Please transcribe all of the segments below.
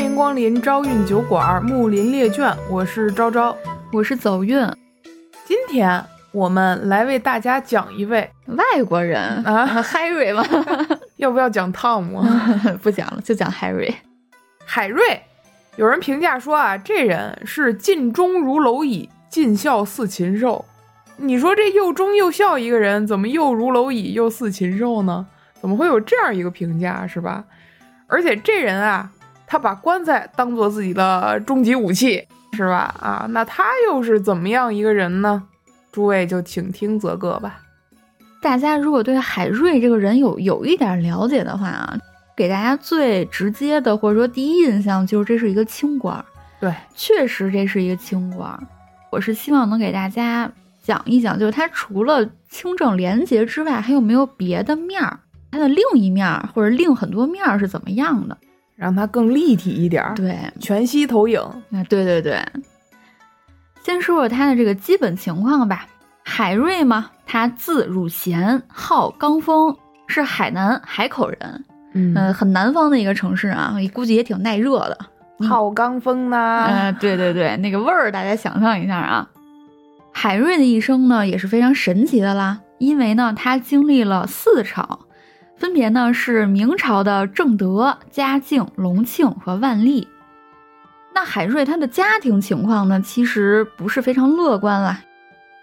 欢迎光临招韵酒馆木林列卷，我是昭昭，我是走运。今天我们来为大家讲一位外国人啊，Harry 吗？要不要讲汤姆？不讲了，就讲 Harry。海瑞，有人评价说啊，这人是尽忠如蝼蚁，尽孝似禽兽。你说这又忠又孝一个人，怎么又如蝼蚁又似禽兽呢？怎么会有这样一个评价，是吧？而且这人啊，他把棺材当做自己的终极武器，是吧？啊，那他又是怎么样一个人呢？诸位就请听则个吧。大家如果对海瑞这个人有有一点了解的话啊，给大家最直接的或者说第一印象就是这是一个清官。对，确实这是一个清官。我是希望能给大家讲一讲，就是他除了清正廉洁之外，还有没有别的面儿？它的另一面或者另很多面是怎么样的？让它更立体一点儿。对，全息投影。啊，对对对。先说说他的这个基本情况吧。海瑞嘛，他字汝贤，号刚峰，是海南海口人。嗯，很南方的一个城市啊，估计也挺耐热的。号刚峰呢？嗯，对对对，那个味儿大家想象一下啊。海瑞的一生呢也是非常神奇的啦，因为呢他经历了四朝。分别呢是明朝的正德、嘉靖、隆庆和万历。那海瑞他的家庭情况呢，其实不是非常乐观了，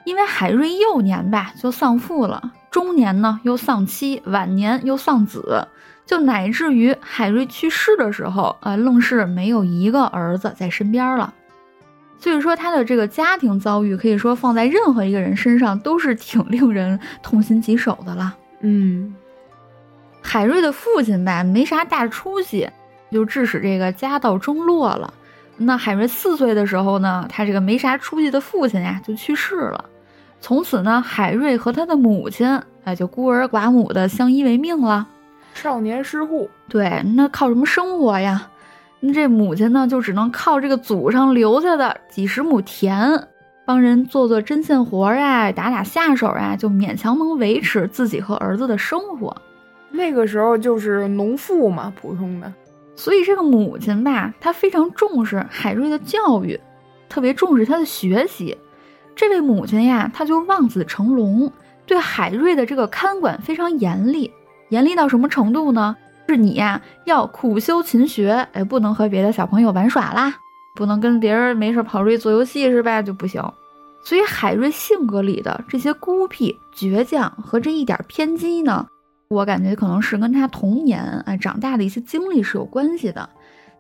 因为海瑞幼年吧就丧父了，中年呢又丧妻，晚年又丧子，就乃至于海瑞去世的时候，呃，愣是没有一个儿子在身边了。所以说他的这个家庭遭遇，可以说放在任何一个人身上都是挺 令人痛心疾首的了。嗯。海瑞的父亲吧，没啥大出息，就致使这个家道中落了。那海瑞四岁的时候呢，他这个没啥出息的父亲呀就去世了。从此呢，海瑞和他的母亲哎就孤儿寡母的相依为命了。少年失户，对，那靠什么生活呀？那这母亲呢，就只能靠这个祖上留下的几十亩田，帮人做做针线活啊，打打下手啊，就勉强能维持自己和儿子的生活。那个时候就是农妇嘛，普通的，所以这个母亲吧，她非常重视海瑞的教育，特别重视他的学习。这位母亲呀，她就望子成龙，对海瑞的这个看管非常严厉，严厉到什么程度呢？是你呀，要苦修勤学，哎，不能和别的小朋友玩耍啦，不能跟别人没事跑出去做游戏是吧？就不行。所以海瑞性格里的这些孤僻、倔强和这一点偏激呢？我感觉可能是跟他童年啊长大的一些经历是有关系的。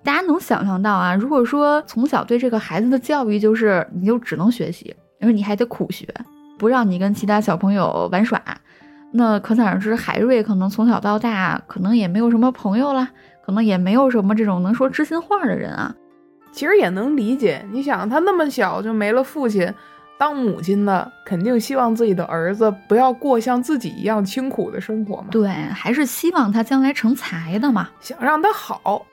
大家能想象到啊，如果说从小对这个孩子的教育就是你就只能学习，而且你还得苦学，不让你跟其他小朋友玩耍，那可想而知，海瑞可能从小到大可能也没有什么朋友啦，可能也没有什么这种能说知心话的人啊。其实也能理解，你想他那么小就没了父亲。当母亲的肯定希望自己的儿子不要过像自己一样清苦的生活嘛？对，还是希望他将来成才的嘛，想让他好。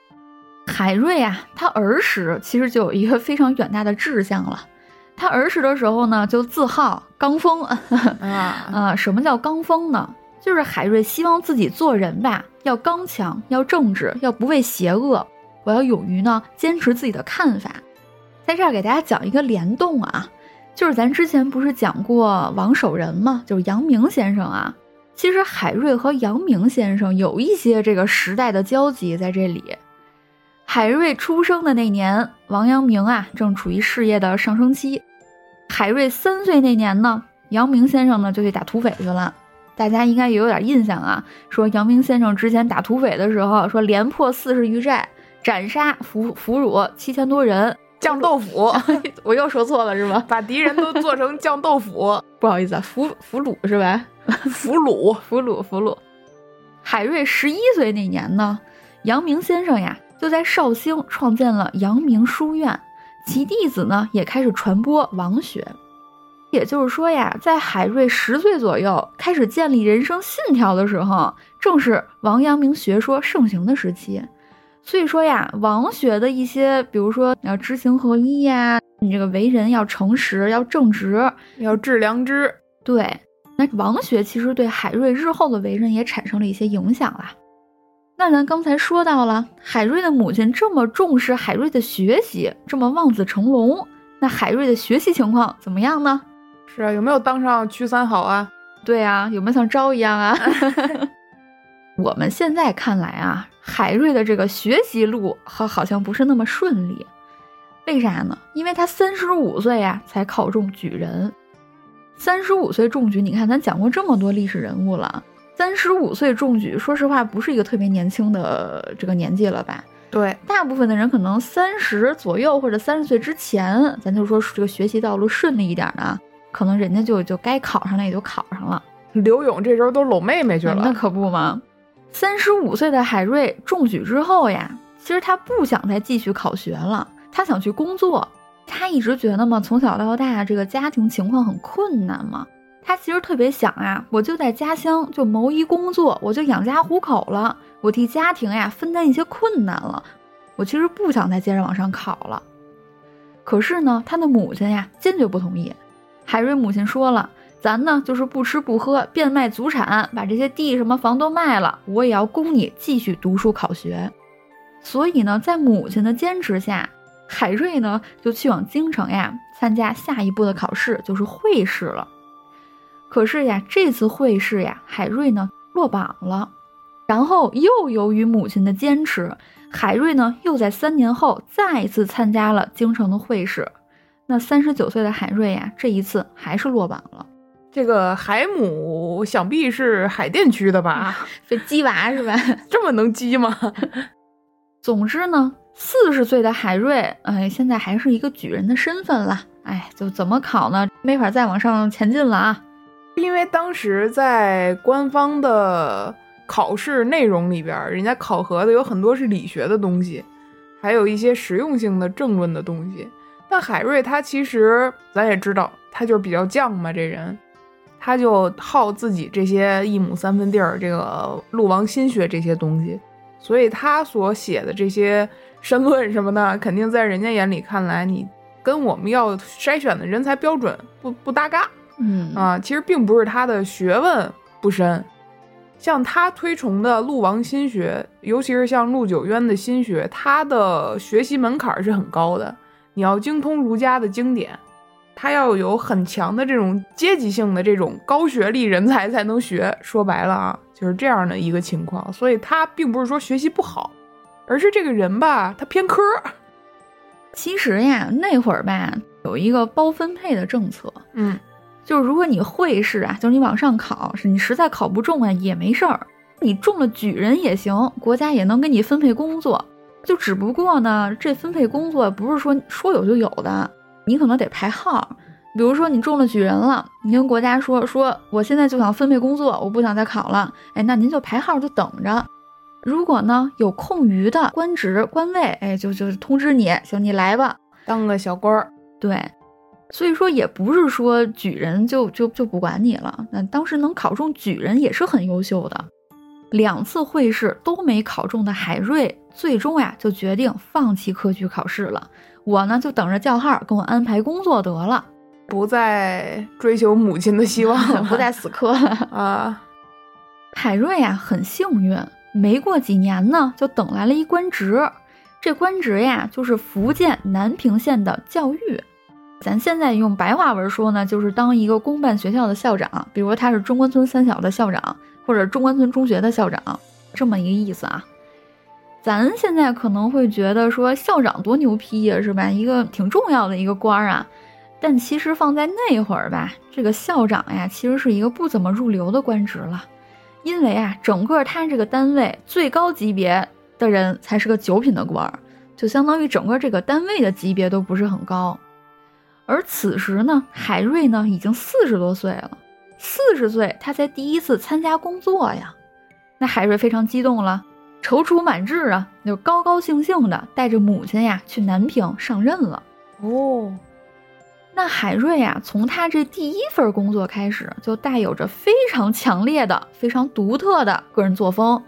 海瑞啊，他儿时其实就有一个非常远大的志向了。他儿时的时候呢，就自号刚峰啊啊！什么叫刚峰呢？就是海瑞希望自己做人吧，要刚强，要正直，要不畏邪恶。我要勇于呢，坚持自己的看法。在这儿给大家讲一个联动啊。就是咱之前不是讲过王守仁吗？就是阳明先生啊。其实海瑞和阳明先生有一些这个时代的交集在这里。海瑞出生的那年，王阳明啊正处于事业的上升期。海瑞三岁那年呢，阳明先生呢就去打土匪去了。大家应该也有点印象啊。说阳明先生之前打土匪的时候，说连破四十余寨，斩杀俘俘虏七千多人。酱豆腐，我又说错了是吗？把敌人都做成酱豆腐，不好意思啊，俘俘虏是吧？俘虏，俘虏，俘虏。海瑞十一岁那年呢，阳明先生呀就在绍兴创建了阳明书院，其弟子呢也开始传播王学。也就是说呀，在海瑞十岁左右开始建立人生信条的时候，正是王阳明学说盛行的时期。所以说呀，王学的一些，比如说你要知行合一呀，你这个为人要诚实，要正直，要致良知。对，那王学其实对海瑞日后的为人也产生了一些影响啦。那咱刚才说到了，海瑞的母亲这么重视海瑞的学习，这么望子成龙，那海瑞的学习情况怎么样呢？是啊，有没有当上区三好啊？对啊，有没有像招一样啊？我们现在看来啊，海瑞的这个学习路好好像不是那么顺利，为啥呢？因为他三十五岁呀才考中举人，三十五岁中举，你看咱讲过这么多历史人物了。三十五岁中举，说实话不是一个特别年轻的这个年纪了吧？对，大部分的人可能三十左右或者三十岁之前，咱就说这个学习道路顺利一点的，可能人家就就该考上了也就考上了。刘勇这时候都搂妹妹去了，那可不嘛。三十五岁的海瑞中举之后呀，其实他不想再继续考学了，他想去工作。他一直觉得嘛，从小到大这个家庭情况很困难嘛。他其实特别想啊，我就在家乡就谋一工作，我就养家糊口了，我替家庭呀分担一些困难了。我其实不想再接着往上考了。可是呢，他的母亲呀坚决不同意。海瑞母亲说了，咱呢就是不吃不喝，变卖祖产，把这些地什么房都卖了，我也要供你继续读书考学。所以呢，在母亲的坚持下，海瑞呢就去往京城呀参加下一步的考试，就是会试了。可是呀，这次会试呀，海瑞呢落榜了，然后又由于母亲的坚持，海瑞呢又在三年后再一次参加了京城的会试。那三十九岁的海瑞呀，这一次还是落榜了。这个海姆想必是海淀区的吧？这鸡娃是吧？这么能鸡吗？总之呢，四十岁的海瑞，哎，现在还是一个举人的身份了。哎，就怎么考呢？没法再往上前进了啊。因为当时在官方的考试内容里边，人家考核的有很多是理学的东西，还有一些实用性的政论的东西。但海瑞他其实咱也知道，他就是比较犟嘛，这人，他就好自己这些一亩三分地儿，这个陆王心学这些东西，所以他所写的这些申论什么的，肯定在人家眼里看来，你跟我们要筛选的人才标准不不搭嘎。嗯啊，其实并不是他的学问不深，像他推崇的陆王心学，尤其是像陆九渊的心学，他的学习门槛是很高的。你要精通儒家的经典，他要有很强的这种阶级性的这种高学历人才才能学。说白了啊，就是这样的一个情况。所以他并不是说学习不好，而是这个人吧，他偏科。其实呀，那会儿吧，有一个包分配的政策，嗯。就是如果你会试啊，就是你往上考，是你实在考不中啊也没事儿，你中了举人也行，国家也能给你分配工作。就只不过呢，这分配工作不是说说有就有的，你可能得排号。比如说你中了举人了，你跟国家说说，我现在就想分配工作，我不想再考了。哎，那您就排号就等着。如果呢有空余的官职官位，哎，就就通知你，行，你来吧，当个小官儿。对。所以说也不是说举人就就就不管你了。那当时能考中举人也是很优秀的。两次会试都没考中的海瑞，最终呀就决定放弃科举考试了。我呢就等着叫号，给我安排工作得了，不再追求母亲的希望，不再死磕 啊。海瑞啊很幸运，没过几年呢就等来了一官职。这官职呀就是福建南平县的教育。咱现在用白话文说呢，就是当一个公办学校的校长，比如他是中关村三小的校长，或者中关村中学的校长，这么一个意思啊。咱现在可能会觉得说校长多牛批呀，是吧？一个挺重要的一个官儿啊。但其实放在那会儿吧，这个校长呀，其实是一个不怎么入流的官职了，因为啊，整个他这个单位最高级别的人才是个九品的官儿，就相当于整个这个单位的级别都不是很高。而此时呢，海瑞呢已经四十多岁了。四十岁，他才第一次参加工作呀。那海瑞非常激动了，踌躇满志啊，就高高兴兴的带着母亲呀去南平上任了。哦，那海瑞呀，从他这第一份工作开始，就带有着非常强烈的、非常独特的个人作风。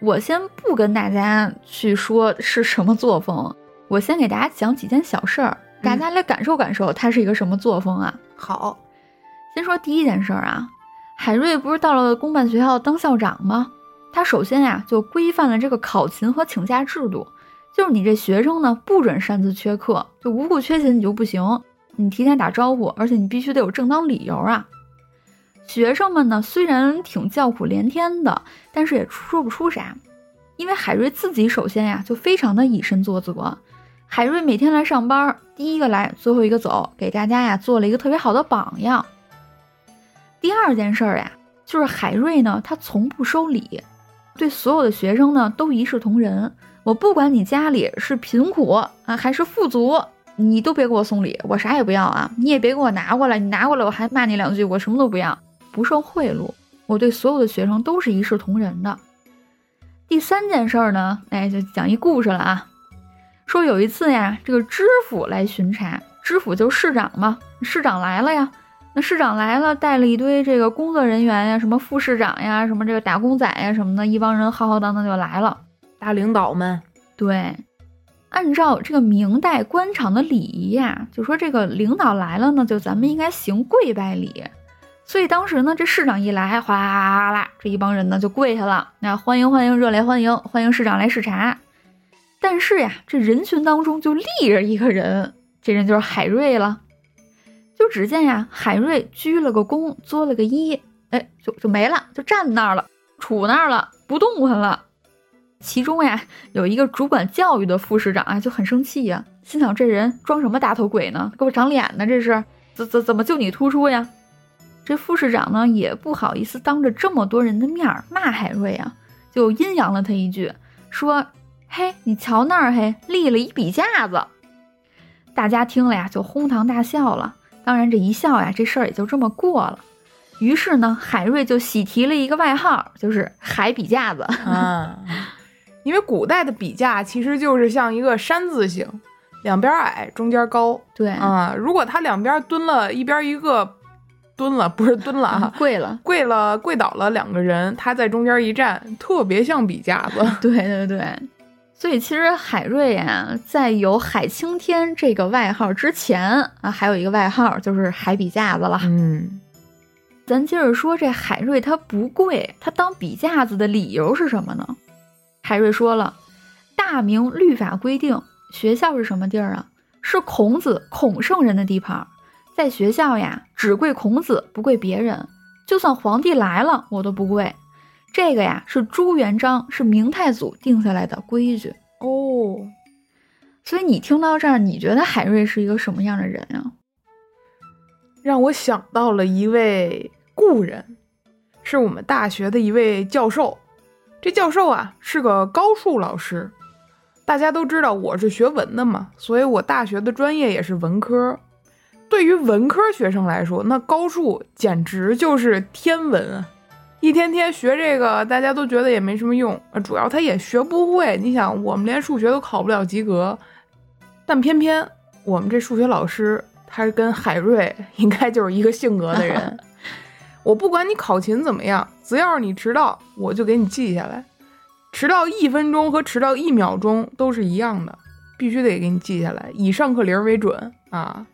我先不跟大家去说是什么作风，我先给大家讲几件小事儿。大家来感受感受，他是一个什么作风啊？好，先说第一件事儿啊，海瑞不是到了公办学校当校长吗？他首先呀就规范了这个考勤和请假制度，就是你这学生呢不准擅自缺课，就无故缺勤你就不行，你提前打招呼，而且你必须得有正当理由啊。学生们呢虽然挺叫苦连天的，但是也说不出啥，因为海瑞自己首先呀就非常的以身作则。海瑞每天来上班，第一个来，最后一个走，给大家呀做了一个特别好的榜样。第二件事儿呀，就是海瑞呢，他从不收礼，对所有的学生呢都一视同仁。我不管你家里是贫苦啊还是富足，你都别给我送礼，我啥也不要啊！你也别给我拿过来，你拿过来我还骂你两句，我什么都不要，不受贿赂。我对所有的学生都是一视同仁的。第三件事儿呢，哎，就讲一故事了啊。说有一次呀，这个知府来巡查，知府就是市长嘛。市长来了呀，那市长来了，带了一堆这个工作人员呀，什么副市长呀，什么这个打工仔呀什么的，一帮人浩浩荡荡就来了，大领导们。对，按照这个明代官场的礼仪呀，就说这个领导来了呢，就咱们应该行跪拜礼。所以当时呢，这市长一来，哗啦啦，这一帮人呢就跪下了，那欢迎欢迎，热烈欢迎，欢迎市长来视察。但是呀，这人群当中就立着一个人，这人就是海瑞了。就只见呀，海瑞鞠了个躬，作了个揖，哎，就就没了，就站那儿了，杵那儿了，不动弹了。其中呀，有一个主管教育的副市长啊，就很生气呀，心想这人装什么大头鬼呢？给我长脸呢？这是怎怎怎么就你突出呀？这副市长呢，也不好意思当着这么多人的面骂海瑞啊，就阴阳了他一句，说。嘿，你瞧那儿，嘿，立了一笔架子。大家听了呀，就哄堂大笑了。当然，这一笑呀，这事儿也就这么过了。于是呢，海瑞就喜提了一个外号，就是“海笔架子”。啊，因为古代的笔架其实就是像一个山字形，两边矮，中间高。对啊，如果他两边蹲了一边一个蹲了，不是蹲了啊，跪了，跪了，跪倒了两个人，他在中间一站，特别像笔架子。对 对对。所以其实海瑞啊，在有海青天这个外号之前啊，还有一个外号就是海笔架子了。嗯，咱接着说这海瑞他不跪，他当笔架子的理由是什么呢？海瑞说了，大明律法规定，学校是什么地儿啊？是孔子孔圣人的地盘，在学校呀，只跪孔子，不跪别人。就算皇帝来了，我都不跪。这个呀是朱元璋，是明太祖定下来的规矩哦。所以你听到这儿，你觉得海瑞是一个什么样的人啊？让我想到了一位故人，是我们大学的一位教授。这教授啊是个高数老师。大家都知道我是学文的嘛，所以我大学的专业也是文科。对于文科学生来说，那高数简直就是天文啊！一天天学这个，大家都觉得也没什么用，主要他也学不会。你想，我们连数学都考不了及格，但偏偏我们这数学老师，他是跟海瑞应该就是一个性格的人。我不管你考勤怎么样，只要是你迟到，我就给你记下来。迟到一分钟和迟到一秒钟都是一样的，必须得给你记下来，以上课铃为准啊。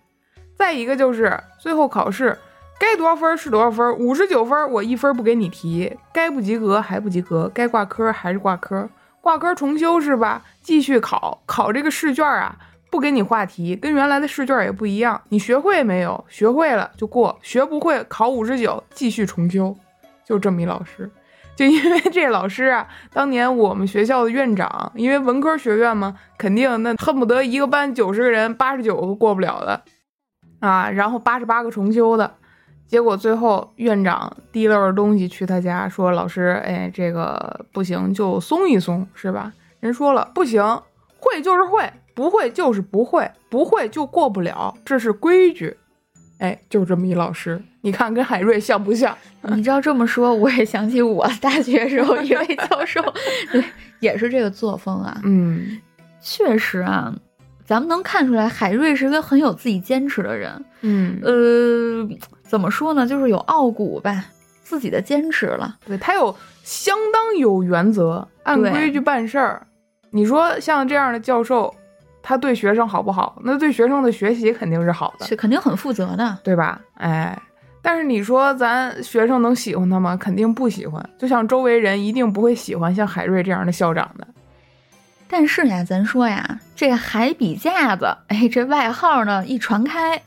再一个就是最后考试。该多少分是多少分，五十九分我一分不给你提，该不及格还不及格，该挂科还是挂科，挂科重修是吧？继续考，考这个试卷啊，不给你画题，跟原来的试卷也不一样。你学会没有？学会了就过，学不会考五十九，继续重修。就这么一老师，就因为这老师啊，当年我们学校的院长，因为文科学院嘛，肯定那恨不得一个班九十个人，八十九个过不了的啊，然后八十八个重修的。结果最后院长提溜着东西去他家，说：“老师，哎，这个不行，就松一松，是吧？”人说了，不行，会就是会，不会就是不会，不会就过不了，这是规矩。哎，就这么一老师，你看跟海瑞像不像？你知道这么说，我也想起我大学时候一位教授，对，也是这个作风啊。嗯，确实啊，咱们能看出来，海瑞是一个很有自己坚持的人。嗯，呃。怎么说呢？就是有傲骨吧，自己的坚持了。对他有相当有原则，按规矩办事儿。你说像这样的教授，他对学生好不好？那对学生的学习肯定是好的，是肯定很负责的，对吧？哎，但是你说咱学生能喜欢他吗？肯定不喜欢。就像周围人一定不会喜欢像海瑞这样的校长的。但是呀，咱说呀，这海笔架子，哎，这外号呢一传开，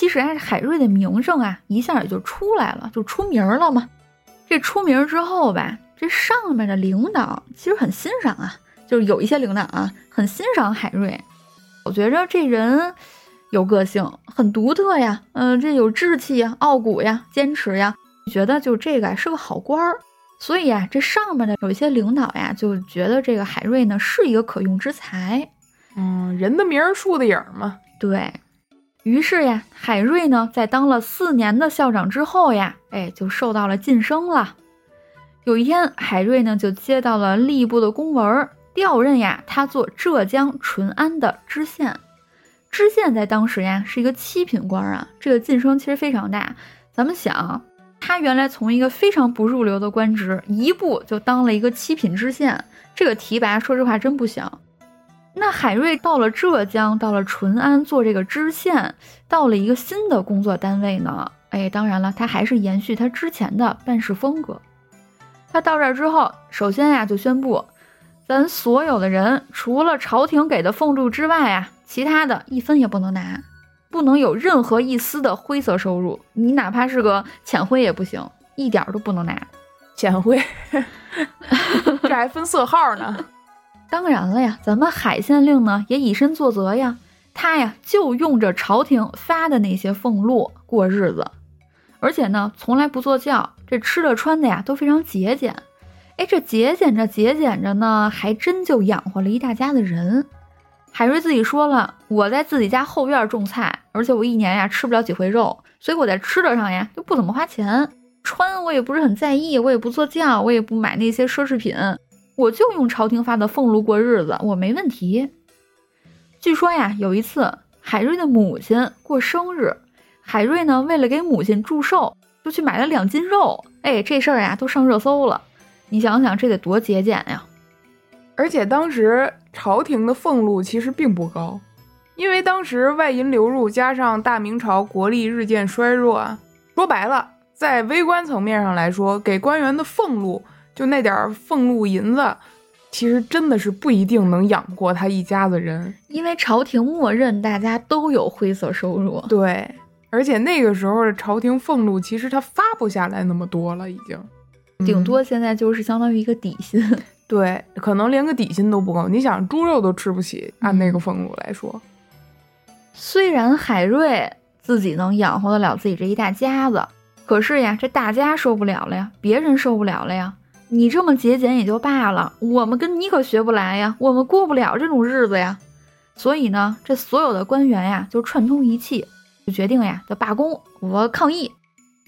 其实啊，海瑞的名声啊一下也就出来了，就出名了嘛。这出名之后吧，这上面的领导其实很欣赏啊，就是有一些领导啊很欣赏海瑞，我觉着这人有个性，很独特呀，嗯，这有志气呀，傲骨呀，坚持呀，觉得就这个是个好官儿。所以呀，这上面的有一些领导呀，就觉得这个海瑞呢是一个可用之才。嗯，人的名儿树的影儿嘛。对于是呀，海瑞呢在当了四年的校长之后呀，哎，就受到了晋升了。有一天，海瑞呢就接到了吏部的公文，调任呀他做浙江淳安的知县。知县在当时呀是一个七品官啊，这个晋升其实非常大。咱们想。他原来从一个非常不入流的官职，一步就当了一个七品知县，这个提拔，说实话真不小。那海瑞到了浙江，到了淳安做这个知县，到了一个新的工作单位呢。哎，当然了，他还是延续他之前的办事风格。他到这儿之后，首先呀就宣布，咱所有的人除了朝廷给的俸禄之外啊，其他的一分也不能拿。不能有任何一丝的灰色收入，你哪怕是个浅灰也不行，一点都不能拿。浅灰，这还分色号呢。当然了呀，咱们海县令呢也以身作则呀，他呀就用着朝廷发的那些俸禄过日子，而且呢从来不坐轿，这吃的穿的呀都非常节俭。哎，这节俭着节俭着呢，还真就养活了一大家子人。海瑞自己说了，我在自己家后院种菜，而且我一年呀吃不了几回肉，所以我在吃的上呀就不怎么花钱，穿我也不是很在意，我也不坐轿，我也不买那些奢侈品，我就用朝廷发的俸禄过日子，我没问题。据说呀，有一次海瑞的母亲过生日，海瑞呢为了给母亲祝寿，就去买了两斤肉，哎，这事儿呀都上热搜了，你想想这得多节俭呀！而且当时朝廷的俸禄其实并不高，因为当时外银流入加上大明朝国力日渐衰弱啊，说白了，在微观层面上来说，给官员的俸禄就那点俸禄银子，其实真的是不一定能养活他一家子人，因为朝廷默认大家都有灰色收入。对，而且那个时候的朝廷俸禄其实他发不下来那么多了，已经，顶多现在就是相当于一个底薪。对，可能连个底薪都不够。你想，猪肉都吃不起，按那个俸禄来说。虽然海瑞自己能养活得了自己这一大家子，可是呀，这大家受不了了呀，别人受不了了呀。你这么节俭也就罢了，我们跟你可学不来呀，我们过不了这种日子呀。所以呢，这所有的官员呀，就串通一气，就决定呀，要罢工，我抗议。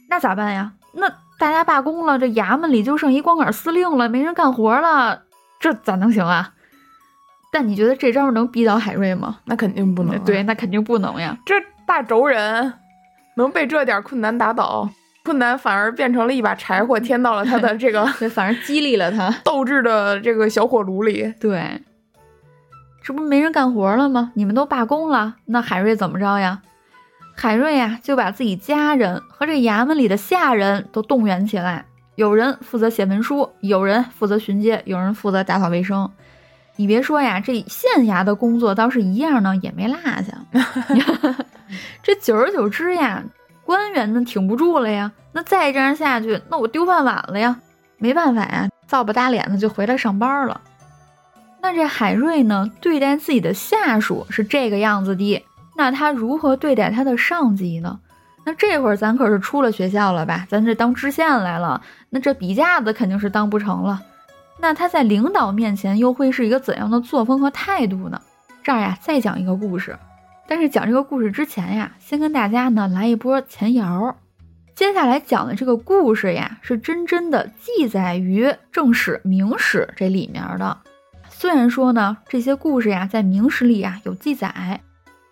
那咋办呀？那。大家罢工了，这衙门里就剩一光杆司令了，没人干活了，这咋能行啊？但你觉得这招能逼倒海瑞吗？那肯定不能。对，那肯定不能呀。这大轴人能被这点困难打倒，困难反而变成了一把柴火，添到了他的这个，反而激励了他 斗志的这个小火炉里。对，这不没人干活了吗？你们都罢工了，那海瑞怎么着呀？海瑞呀，就把自己家人和这衙门里的下人都动员起来，有人负责写文书，有人负责巡街，有人负责打扫卫生。你别说呀，这县衙的工作倒是一样呢，也没落下。这久而久之呀，官员呢挺不住了呀。那再这样下去，那我丢饭碗了呀。没办法呀，造不打脸的就回来上班了。那这海瑞呢，对待自己的下属是这个样子的。那他如何对待他的上级呢？那这会儿咱可是出了学校了吧？咱这当知县来了，那这笔架子肯定是当不成了。那他在领导面前又会是一个怎样的作风和态度呢？这儿呀，再讲一个故事。但是讲这个故事之前呀，先跟大家呢来一波前摇。接下来讲的这个故事呀，是真真的记载于正史、明史这里面的。虽然说呢，这些故事呀，在明史里呀有记载。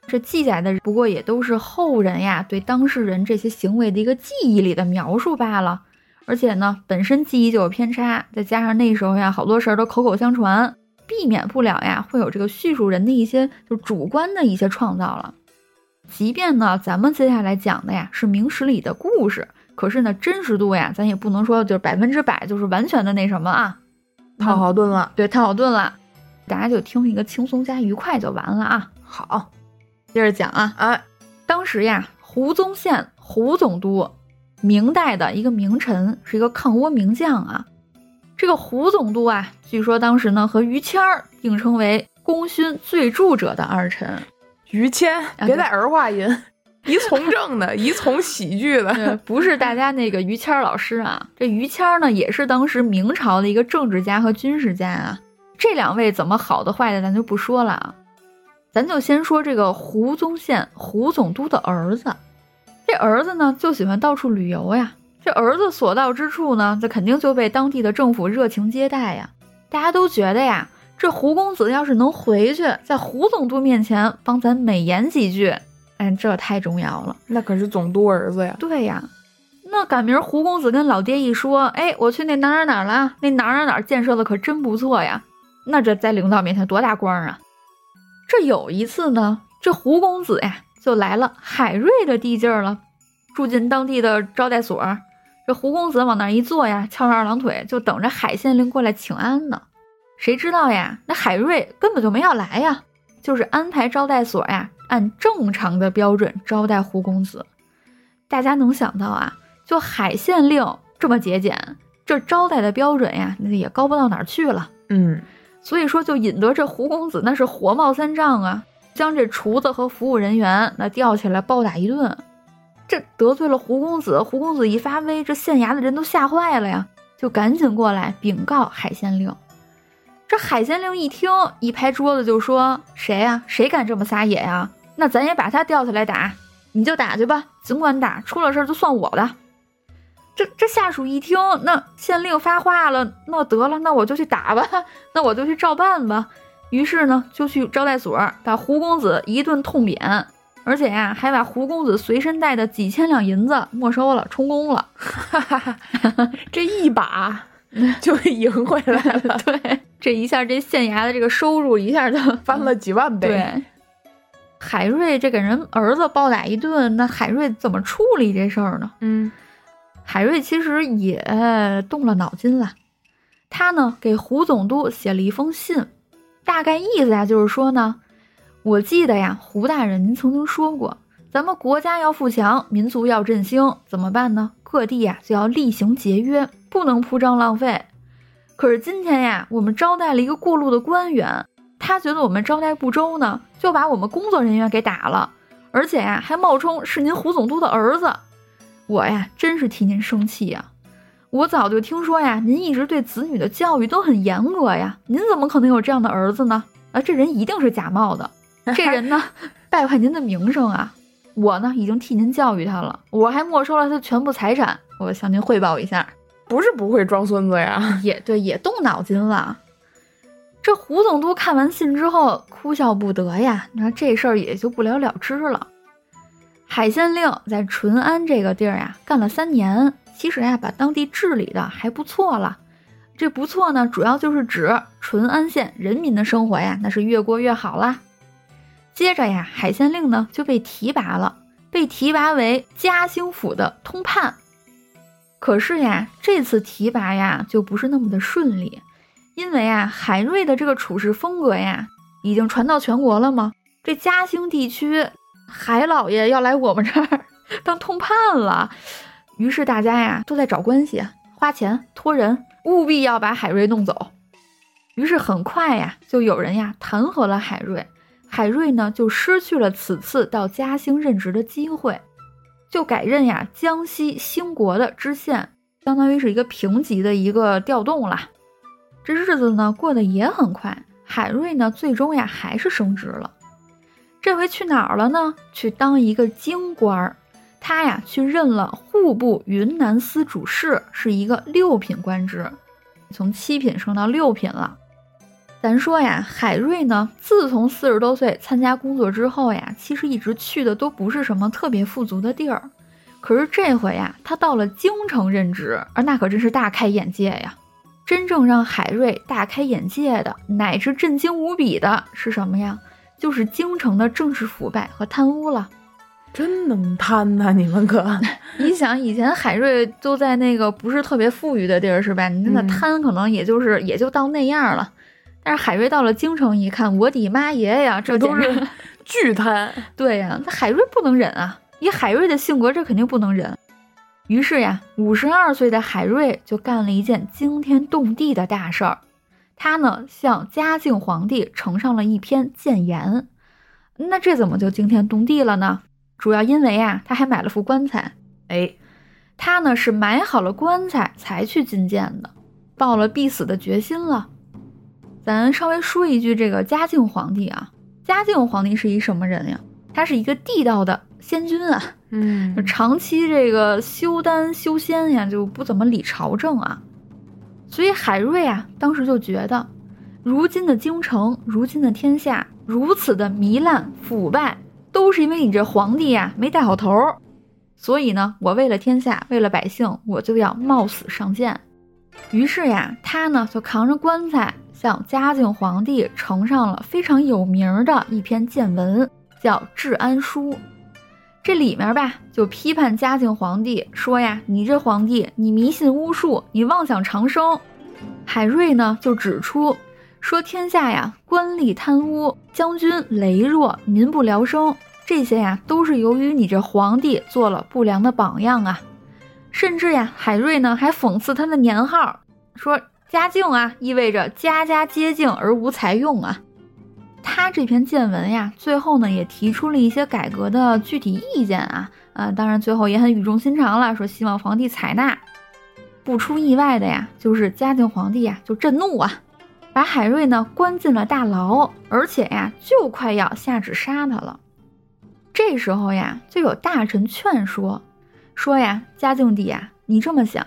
这记载的不过也都是后人呀对当事人这些行为的一个记忆里的描述罢了，而且呢，本身记忆就有偏差，再加上那时候呀好多事儿都口口相传，避免不了呀会有这个叙述人的一些就主观的一些创造了。即便呢咱们接下来讲的呀是明史里的故事，可是呢，真实度呀，咱也不能说就是百分之百就是完全的那什么啊，套好顿了。对，套好顿了，大家就听一个轻松加愉快就完了啊。好，接着讲啊啊，当时呀，胡宗宪胡总督，明代的一个名臣，是一个抗倭名将啊。这个胡总督啊，据说当时呢和于谦儿并称为功勋最著者的二臣。于谦，别带儿化音。一从政的，一从喜剧的，不是大家那个于谦老师啊。这于谦呢，也是当时明朝的一个政治家和军事家啊。这两位怎么好的坏的，咱就不说了啊。咱就先说这个胡宗宪胡总督的儿子。这儿子呢，就喜欢到处旅游呀。这儿子所到之处呢，这肯定就被当地的政府热情接待呀。大家都觉得呀，这胡公子要是能回去，在胡总督面前帮咱美言几句。哎，这太重要了，那可是总督儿子呀。对呀，那赶明儿胡公子跟老爹一说，哎，我去那哪哪哪了，那哪哪哪建设的可真不错呀。那这在领导面前多大官啊？这有一次呢，这胡公子呀就来了海瑞的地界儿了，住进当地的招待所。这胡公子往那一坐呀，翘着二郎腿就等着海县令过来请安呢。谁知道呀，那海瑞根本就没要来呀，就是安排招待所呀。按正常的标准招待胡公子，大家能想到啊？就海县令这么节俭，这招待的标准呀，那也高不到哪儿去了。嗯，所以说就引得这胡公子那是火冒三丈啊，将这厨子和服务人员那吊起来暴打一顿。这得罪了胡公子，胡公子一发威，这县衙的人都吓坏了呀，就赶紧过来禀告海县令。这海县令一听，一拍桌子就说：“谁呀？谁敢这么撒野呀？”那咱也把他吊起来打，你就打去吧，尽管打，出了事儿就算我的。这这下属一听，那县令发话了，那得了，那我就去打吧，那我就去照办吧。于是呢，就去招待所把胡公子一顿痛扁，而且呀，还把胡公子随身带的几千两银子没收了，充公了。这一把 就赢回来了。对，这一下这县衙的这个收入一下就翻了几万倍。对。海瑞这给人儿子暴打一顿，那海瑞怎么处理这事儿呢？嗯，海瑞其实也动了脑筋了，他呢给胡总督写了一封信，大概意思呀就是说呢，我记得呀，胡大人您曾经说过，咱们国家要富强，民族要振兴，怎么办呢？各地呀就要厉行节约，不能铺张浪费。可是今天呀，我们招待了一个过路的官员。他觉得我们招待不周呢，就把我们工作人员给打了，而且呀，还冒充是您胡总督的儿子。我呀，真是替您生气呀！我早就听说呀，您一直对子女的教育都很严格呀，您怎么可能有这样的儿子呢？啊，这人一定是假冒的，这人呢，败坏您的名声啊！我呢，已经替您教育他了，我还没收了他全部财产。我向您汇报一下，不是不会装孙子呀，也对，也动脑筋了。这胡总督看完信之后哭笑不得呀，你说这事儿也就不了了之了。海县令在淳安这个地儿呀干了三年，其实呀把当地治理的还不错了。这不错呢，主要就是指淳安县人民的生活呀那是越过越好啦。接着呀，海县令呢就被提拔了，被提拔为嘉兴府的通判。可是呀，这次提拔呀就不是那么的顺利。因为啊，海瑞的这个处事风格呀，已经传到全国了吗？这嘉兴地区，海老爷要来我们这儿当通判了。于是大家呀都在找关系，花钱托人，务必要把海瑞弄走。于是很快呀，就有人呀弹劾了海瑞，海瑞呢就失去了此次到嘉兴任职的机会，就改任呀江西兴国的知县，相当于是一个平级的一个调动了。这日子呢过得也很快，海瑞呢最终呀还是升职了。这回去哪儿了呢？去当一个京官儿。他呀去任了户部云南司主事，是一个六品官职，从七品升到六品了。咱说呀，海瑞呢自从四十多岁参加工作之后呀，其实一直去的都不是什么特别富足的地儿。可是这回呀，他到了京城任职，而那可真是大开眼界呀。真正让海瑞大开眼界的，乃至震惊无比的是什么呀？就是京城的政治腐败和贪污了。真能贪呐！你们可，你想以前海瑞都在那个不是特别富裕的地儿是吧？你那贪可能也就是也就到那样了。但是海瑞到了京城一看，我的妈耶呀，这都是 巨贪。对呀，那海瑞不能忍啊！以海瑞的性格，这肯定不能忍。于是呀，五十二岁的海瑞就干了一件惊天动地的大事儿。他呢，向嘉靖皇帝呈上了一篇谏言。那这怎么就惊天动地了呢？主要因为啊，他还买了副棺材。哎，他呢是买好了棺材才去觐见的，抱了必死的决心了。咱稍微说一句，这个嘉靖皇帝啊，嘉靖皇帝是一什么人呀？他是一个地道的仙君啊，嗯，长期这个修丹修仙呀，就不怎么理朝政啊。所以海瑞啊，当时就觉得，如今的京城，如今的天下如此的糜烂腐败，都是因为你这皇帝呀没带好头。所以呢，我为了天下，为了百姓，我就要冒死上谏。于是呀，他呢就扛着棺材。向嘉靖皇帝呈上了非常有名的一篇谏文，叫《治安书》。这里面吧，就批判嘉靖皇帝说呀：“你这皇帝，你迷信巫术，你妄想长生。”海瑞呢，就指出说：“天下呀，官吏贪污，将军羸弱，民不聊生，这些呀，都是由于你这皇帝做了不良的榜样啊。”甚至呀，海瑞呢，还讽刺他的年号，说。嘉靖啊，意味着家家皆敬而无才用啊。他这篇谏文呀，最后呢也提出了一些改革的具体意见啊，呃，当然最后也很语重心长了，说希望皇帝采纳。不出意外的呀，就是嘉靖皇帝呀就震怒啊，把海瑞呢关进了大牢，而且呀就快要下旨杀他了。这时候呀，就有大臣劝说，说呀，嘉靖帝呀，你这么想。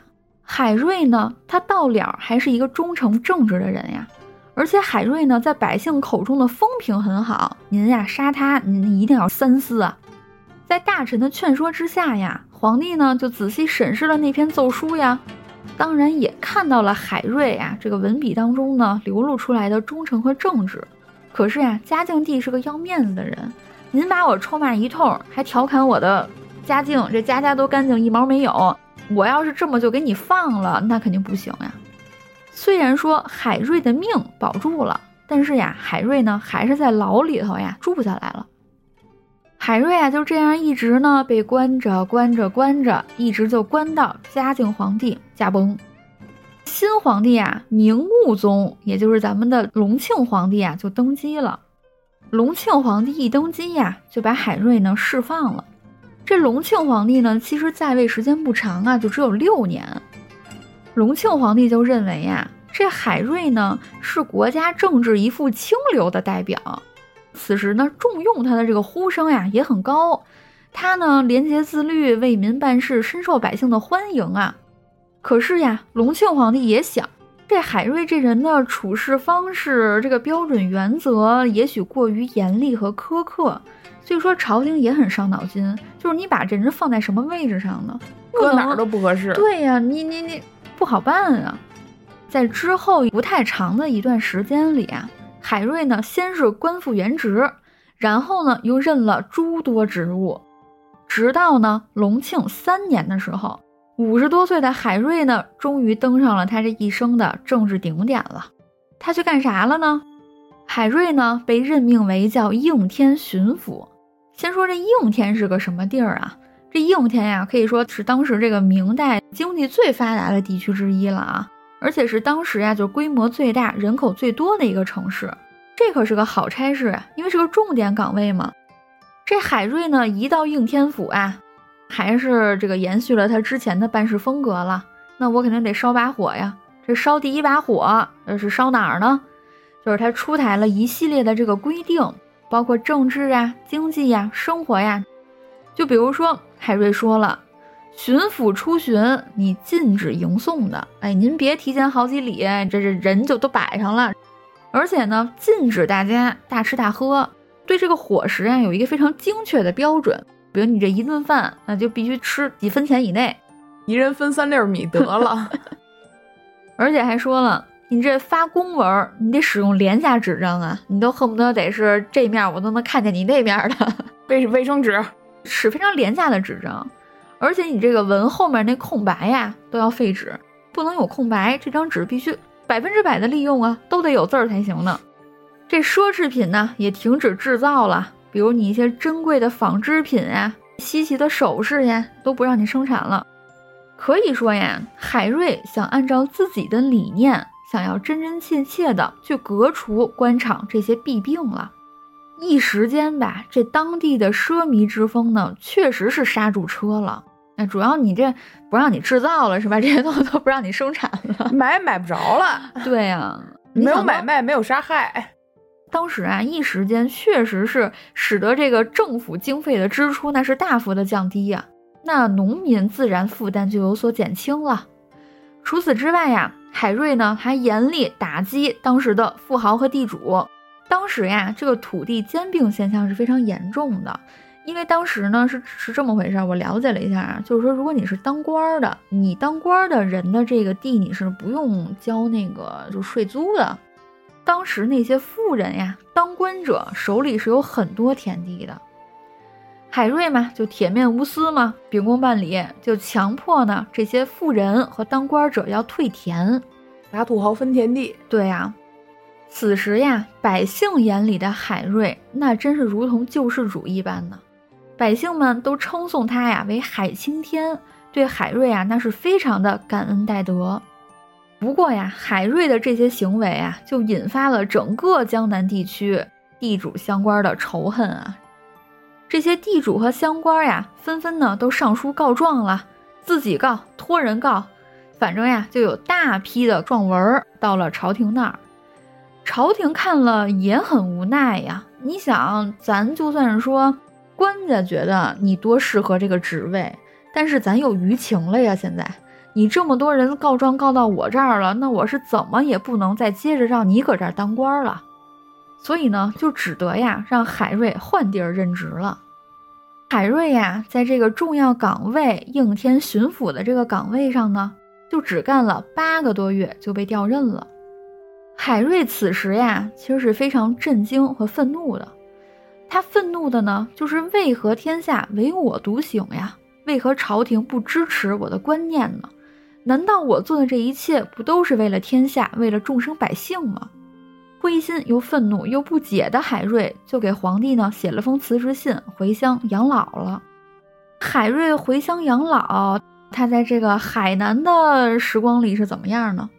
海瑞呢，他到了还是一个忠诚正直的人呀，而且海瑞呢，在百姓口中的风评很好。您呀，杀他，您一定要三思啊！在大臣的劝说之下呀，皇帝呢就仔细审视了那篇奏书呀，当然也看到了海瑞呀这个文笔当中呢流露出来的忠诚和正直。可是呀，嘉靖帝是个要面子的人，您把我臭骂一通，还调侃我的嘉靖，这家家都干净，一毛没有。我要是这么就给你放了，那肯定不行呀。虽然说海瑞的命保住了，但是呀，海瑞呢还是在牢里头呀住下来了。海瑞啊就这样一直呢被关着关着关着，一直就关到嘉靖皇帝驾崩。新皇帝啊明穆宗，也就是咱们的隆庆皇帝啊就登基了。隆庆皇帝一登基呀，就把海瑞呢释放了。这隆庆皇帝呢，其实在位时间不长啊，就只有六年。隆庆皇帝就认为呀，这海瑞呢是国家政治一副清流的代表，此时呢重用他的这个呼声呀也很高。他呢廉洁自律，为民办事，深受百姓的欢迎啊。可是呀，隆庆皇帝也想，这海瑞这人的处事方式，这个标准原则也许过于严厉和苛刻。所以说朝廷也很伤脑筋，就是你把这人放在什么位置上呢？搁哪儿都不合适。对呀，你你你不好办啊。在之后不太长的一段时间里啊，海瑞呢先是官复原职，然后呢又任了诸多职务，直到呢隆庆三年的时候，五十多岁的海瑞呢终于登上了他这一生的政治顶点了。他去干啥了呢？海瑞呢被任命为叫应天巡抚。先说这应天是个什么地儿啊？这应天呀，可以说是当时这个明代经济最发达的地区之一了啊，而且是当时呀就规模最大、人口最多的一个城市。这可是个好差事啊，因为是个重点岗位嘛。这海瑞呢，一到应天府啊，还是这个延续了他之前的办事风格了。那我肯定得烧把火呀。这烧第一把火，呃，是烧哪儿呢？就是他出台了一系列的这个规定。包括政治啊、经济呀、生活呀，就比如说海瑞说了，巡抚出巡，你禁止迎送的，哎，您别提前好几里，这这人就都摆上了。而且呢，禁止大家大吃大喝，对这个伙食啊有一个非常精确的标准，比如你这一顿饭，那就必须吃几分钱以内，一人分三粒米得了。而且还说了。你这发公文，你得使用廉价纸张啊！你都恨不得得是这面，我都能看见你那面的 卫卫生纸。使非常廉价的纸张，而且你这个文后面那空白呀都要废纸，不能有空白，这张纸必须百分之百的利用啊，都得有字儿才行呢。这奢侈品呢也停止制造了，比如你一些珍贵的纺织品呀、稀奇的首饰呀，都不让你生产了。可以说呀，海瑞想按照自己的理念，想要真真切切的去革除官场这些弊病了。一时间吧，这当地的奢靡之风呢，确实是刹住车了。那主要你这不让你制造了是吧？这些东西都不让你生产了，买也买不着了。对呀，没有买卖，没有杀害。当时啊，一时间确实是使得这个政府经费的支出那是大幅的降低呀。那农民自然负担就有所减轻了。除此之外呀，海瑞呢还严厉打击当时的富豪和地主。当时呀，这个土地兼并现象是非常严重的。因为当时呢是是这么回事儿，我了解了一下啊，就是说如果你是当官的，你当官的人的这个地你是不用交那个就税租的。当时那些富人呀，当官者手里是有很多田地的。海瑞嘛，就铁面无私嘛，秉公办理，就强迫呢这些富人和当官者要退田，打土豪分田地。对呀，此时呀，百姓眼里的海瑞那真是如同救世主一般呢，百姓们都称颂他呀为海青天，对海瑞啊那是非常的感恩戴德。不过呀，海瑞的这些行为啊，就引发了整个江南地区地主乡官的仇恨啊。这些地主和乡官呀，纷纷呢都上书告状了，自己告、托人告，反正呀就有大批的状文到了朝廷那儿。朝廷看了也很无奈呀。你想，咱就算是说官家觉得你多适合这个职位，但是咱有舆情了呀。现在你这么多人告状告到我这儿了，那我是怎么也不能再接着让你搁这儿当官了。所以呢，就只得呀让海瑞换地儿任职了。海瑞呀，在这个重要岗位应天巡抚的这个岗位上呢，就只干了八个多月就被调任了。海瑞此时呀，其实是非常震惊和愤怒的。他愤怒的呢，就是为何天下唯我独醒呀？为何朝廷不支持我的观念呢？难道我做的这一切不都是为了天下，为了众生百姓吗？灰心又愤怒又不解的海瑞，就给皇帝呢写了封辞职信，回乡养老了。海瑞回乡养老，他在这个海南的时光里是怎么样呢？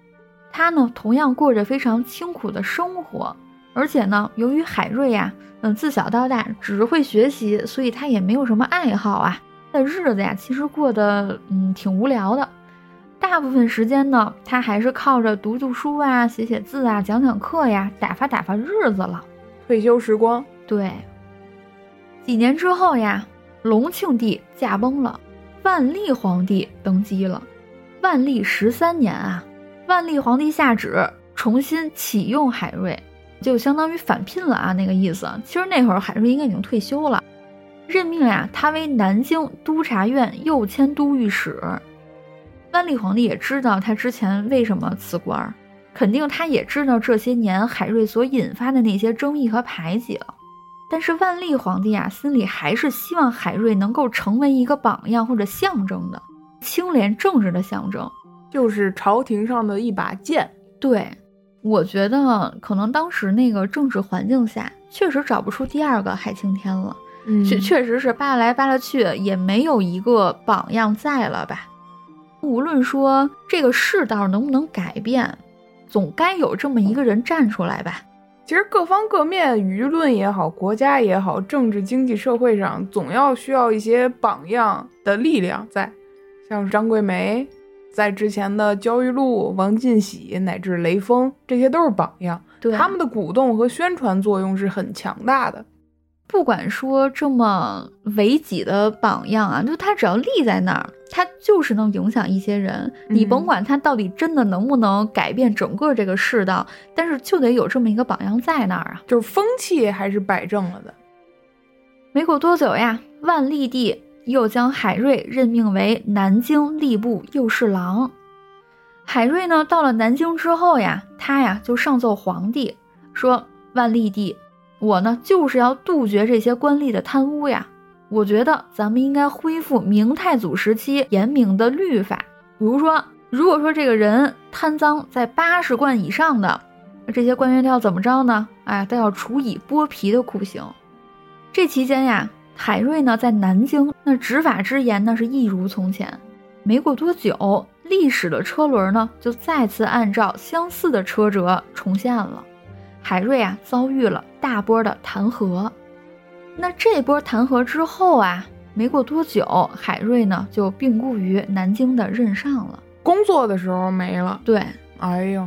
他呢同样过着非常清苦的生活，而且呢，由于海瑞呀，嗯，自小到大只会学习，所以他也没有什么爱好啊，的日子呀，其实过得嗯挺无聊的。大部分时间呢，他还是靠着读读书啊、写写字啊、讲讲课呀，打发打发日子了。退休时光，对。几年之后呀，隆庆帝驾崩了，万历皇帝登基了。万历十三年啊，万历皇帝下旨重新启用海瑞，就相当于返聘了啊，那个意思。其实那会儿海瑞应该已经退休了，任命呀他为南京督察院右迁都御史。万历皇帝也知道他之前为什么辞官，肯定他也知道这些年海瑞所引发的那些争议和排挤了。但是万历皇帝啊，心里还是希望海瑞能够成为一个榜样或者象征的清廉正直的象征，就是朝廷上的一把剑。对，我觉得可能当时那个政治环境下，确实找不出第二个海青天了。嗯，确确实是扒来扒拉去，也没有一个榜样在了吧。无论说这个世道能不能改变，总该有这么一个人站出来吧。其实各方各面，舆论也好，国家也好，政治、经济社会上，总要需要一些榜样的力量在。像张桂梅，在之前的焦裕禄、王进喜乃至雷锋，这些都是榜样。对他们的鼓动和宣传作用是很强大的。不管说这么为己的榜样啊，就他只要立在那儿，他就是能影响一些人。你甭管他到底真的能不能改变整个这个世道，但是就得有这么一个榜样在那儿啊，就是风气还是摆正了的。没过多久呀，万历帝又将海瑞任命为南京吏部右侍郎。海瑞呢，到了南京之后呀，他呀就上奏皇帝说：“万历帝。”我呢，就是要杜绝这些官吏的贪污呀！我觉得咱们应该恢复明太祖时期严明的律法，比如说，如果说这个人贪赃在八十贯以上的，这些官员要怎么着呢？哎，都要处以剥皮的酷刑。这期间呀，海瑞呢在南京，那执法之严呢是一如从前。没过多久，历史的车轮呢就再次按照相似的车辙重现了。海瑞啊遭遇了大波的弹劾。那这波弹劾之后啊，没过多久，海瑞呢就病故于南京的任上了。工作的时候没了。对，哎呦。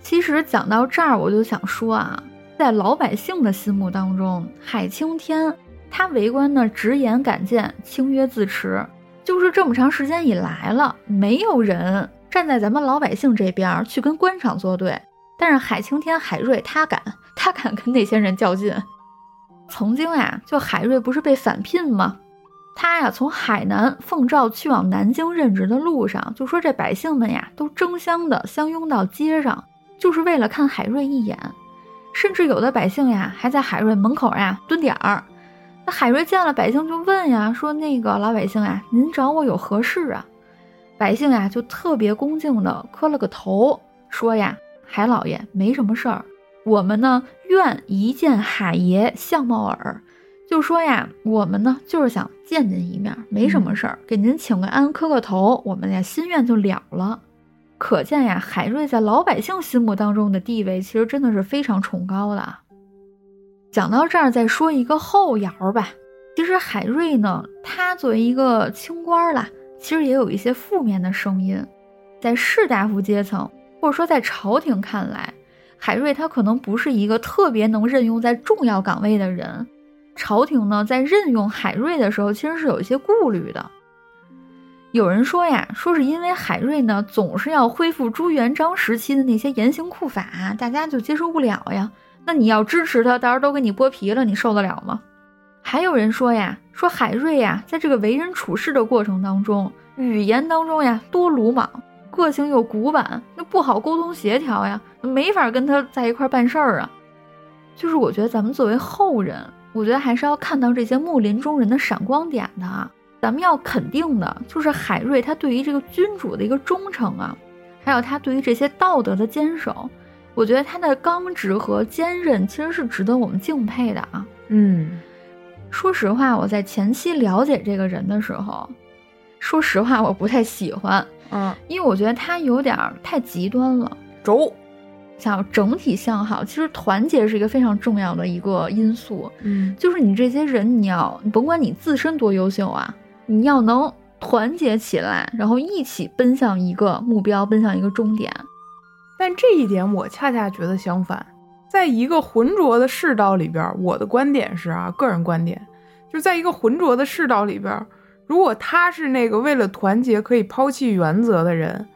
其实讲到这儿，我就想说啊，在老百姓的心目当中，海青天他为官呢直言敢谏，清约自持，就是这么长时间以来了，没有人站在咱们老百姓这边去跟官场作对。但是海青天海瑞他敢，他敢跟那些人较劲。曾经呀，就海瑞不是被返聘吗？他呀从海南奉诏去往南京任职的路上，就说这百姓们呀都争相的相拥到街上。就是为了看海瑞一眼，甚至有的百姓呀，还在海瑞门口呀蹲点儿。那海瑞见了百姓就问呀，说：“那个老百姓呀，您找我有何事啊？”百姓呀就特别恭敬的磕了个头，说呀：“海老爷没什么事儿，我们呢愿一见海爷相貌耳。”就说呀，我们呢就是想见您一面，没什么事儿，给您请个安，磕个头，我们呀心愿就了了。可见呀，海瑞在老百姓心目当中的地位，其实真的是非常崇高的。讲到这儿，再说一个后摇吧。其实海瑞呢，他作为一个清官啦，其实也有一些负面的声音。在士大夫阶层，或者说在朝廷看来，海瑞他可能不是一个特别能任用在重要岗位的人。朝廷呢，在任用海瑞的时候，其实是有一些顾虑的。有人说呀，说是因为海瑞呢总是要恢复朱元璋时期的那些严刑酷法，大家就接受不了呀。那你要支持他，到时候都给你剥皮了，你受得了吗？还有人说呀，说海瑞呀，在这个为人处事的过程当中，语言当中呀多鲁莽，个性又古板，那不好沟通协调呀，没法跟他在一块办事儿啊。就是我觉得咱们作为后人，我觉得还是要看到这些木林中人的闪光点的啊。咱们要肯定的就是海瑞他对于这个君主的一个忠诚啊，还有他对于这些道德的坚守，我觉得他的刚直和坚韧其实是值得我们敬佩的啊。嗯，说实话，我在前期了解这个人的时候，说实话我不太喜欢，嗯，因为我觉得他有点太极端了，轴。想要整体向好，其实团结是一个非常重要的一个因素。嗯，就是你这些人，你要甭管你自身多优秀啊。你要能团结起来，然后一起奔向一个目标，奔向一个终点。但这一点我恰恰觉得相反，在一个浑浊的世道里边，我的观点是啊，个人观点，就在一个浑浊的世道里边，如果他是那个为了团结可以抛弃原则的人，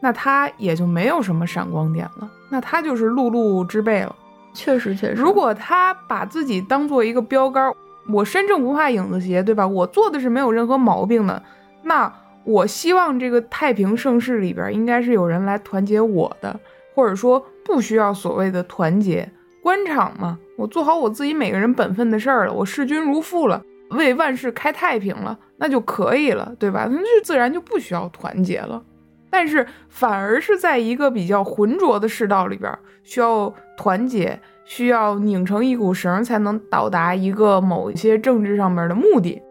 那他也就没有什么闪光点了，那他就是碌碌之辈了。确实，确实，如果他把自己当做一个标杆。我身正不怕影子斜，对吧？我做的是没有任何毛病的。那我希望这个太平盛世里边应该是有人来团结我的，或者说不需要所谓的团结。官场嘛，我做好我自己每个人本分的事儿了，我视君如父了，为万世开太平了，那就可以了，对吧？那就自然就不需要团结了。但是反而是在一个比较浑浊的世道里边，需要团结。需要拧成一股绳才能到达一个某一些政治上面的目的。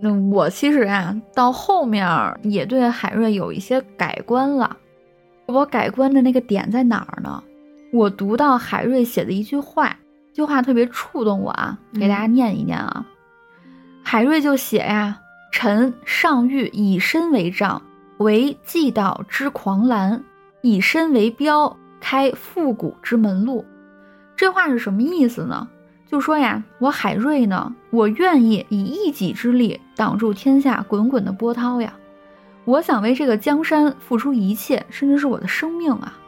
那我其实啊，到后面也对海瑞有一些改观了。我改观的那个点在哪儿呢？我读到海瑞写的一句话，这句话特别触动我啊，给大家念一念啊。海瑞就写呀：“臣上欲以身为杖，为既道之狂澜；以身为标，开复古之门路。”这话是什么意思呢？就说呀，我海瑞呢，我愿意以一己之力挡住天下滚滚的波涛呀。我想为这个江山付出一切，甚至是我的生命啊。